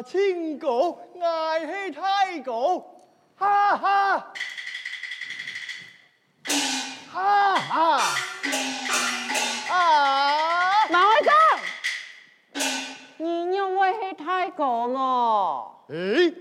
怕清高，爱黑太狗，哈哈，哈哈，啊！马会长，你认为是太狗哦？诶，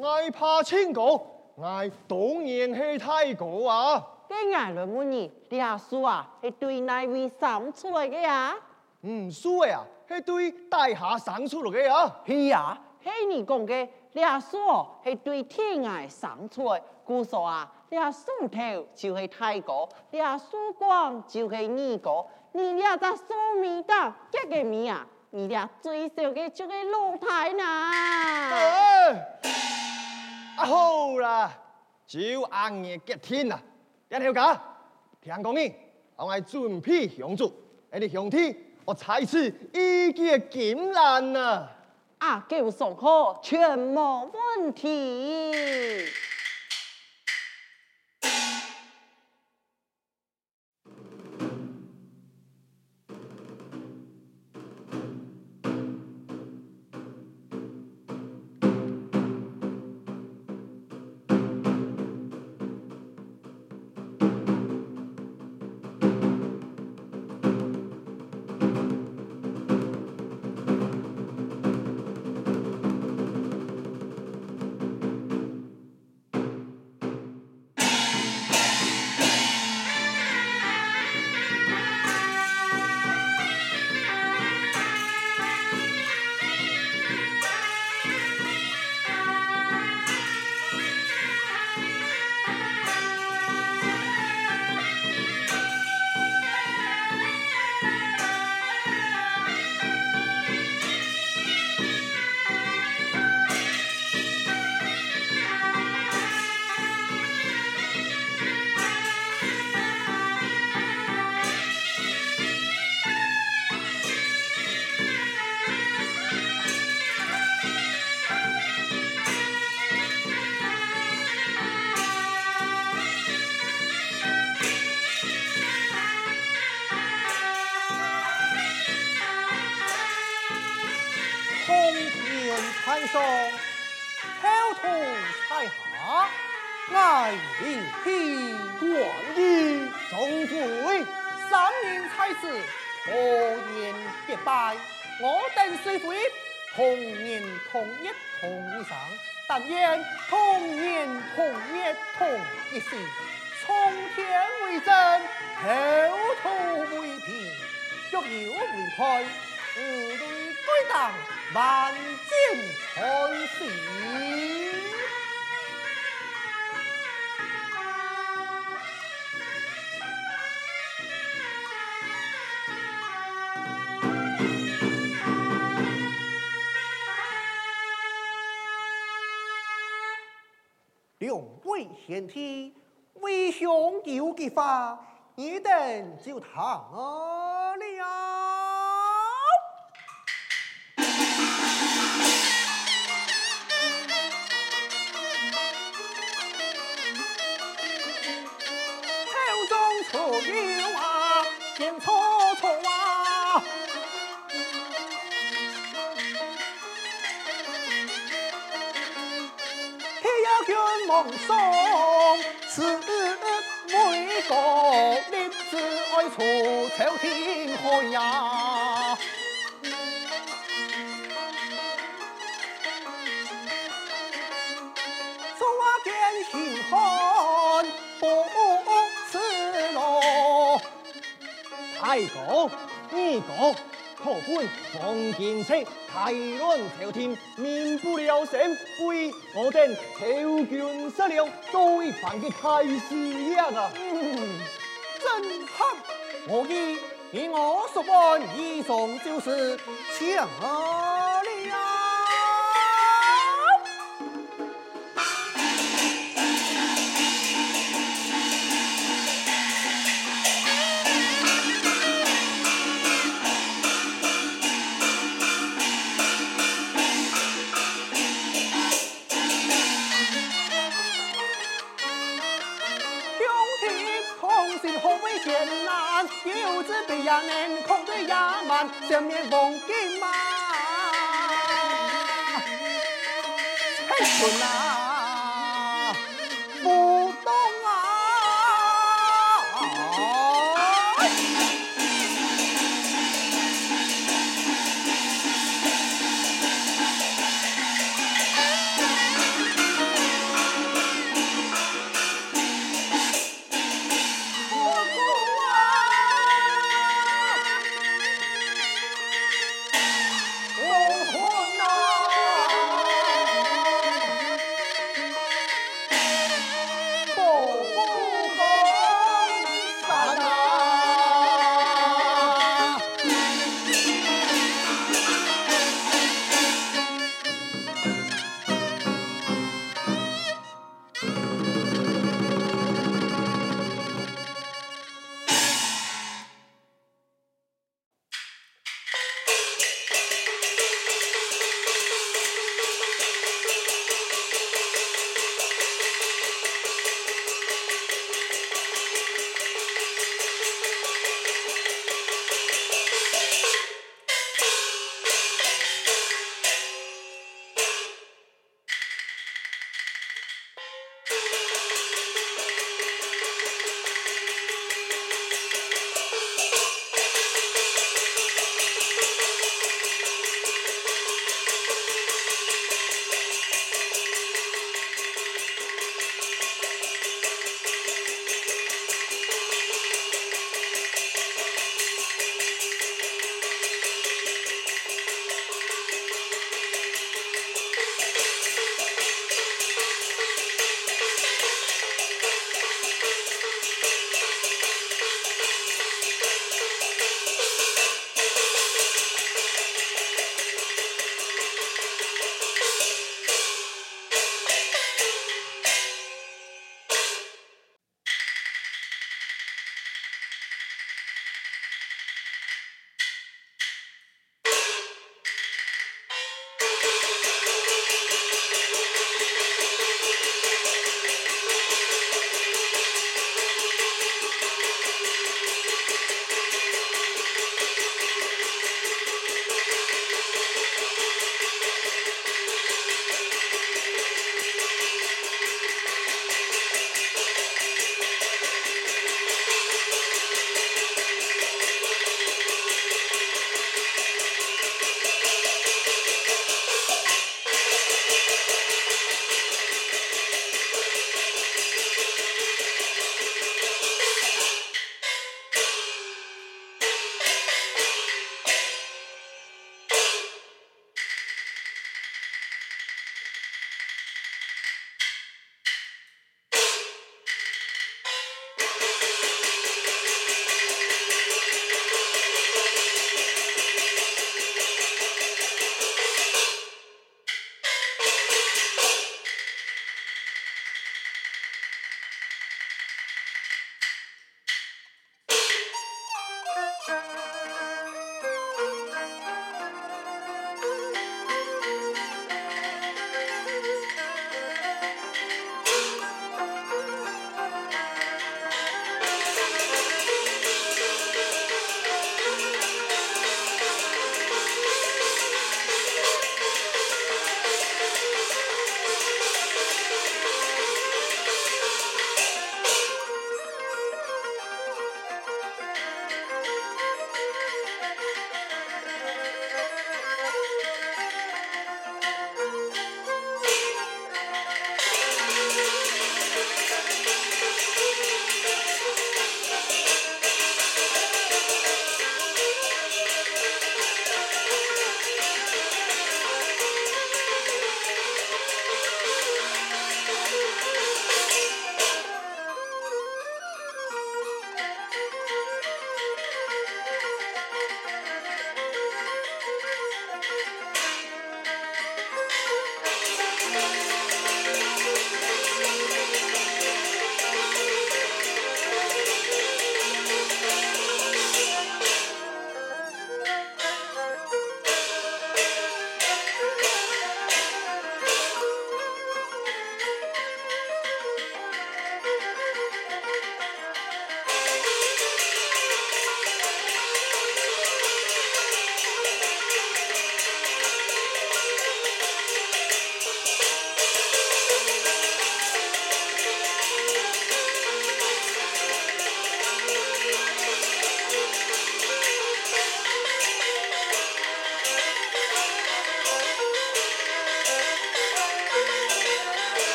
爱怕青狗，爱当然是太狗啊！跟俺来问你，你阿叔啊，是对哪位生出来的呀？唔输的啊，是对大厦生出来的啊。是啊，是你讲嘅，你阿叔是对天涯生出来。故说啊，你阿叔头就是太高，你阿叔光就是二高，你俩在树米档一个米啊，你俩最少的就是露台呢。啊好啦，就按你决定啦，一条架，听讲你，我爱准备香烛，一啲香天。我才是一个金兰啊！给我上课，全没问题。衣总会，三年才子，何言结拜？我等虽非同年同月同日生，但愿同年同月同日死。苍天为证，口吐为凭，若有违背，吾类归档。万箭穿心，贤弟，为兄有计法，一等就唐了。色，太乱朝廷，民不聊生，为我等求捐食粮，做一番的开事业啊！嗯，震撼，我以以我所闻，以上就是强的呀，能空的呀，满上面风景嘛，嘿顺了。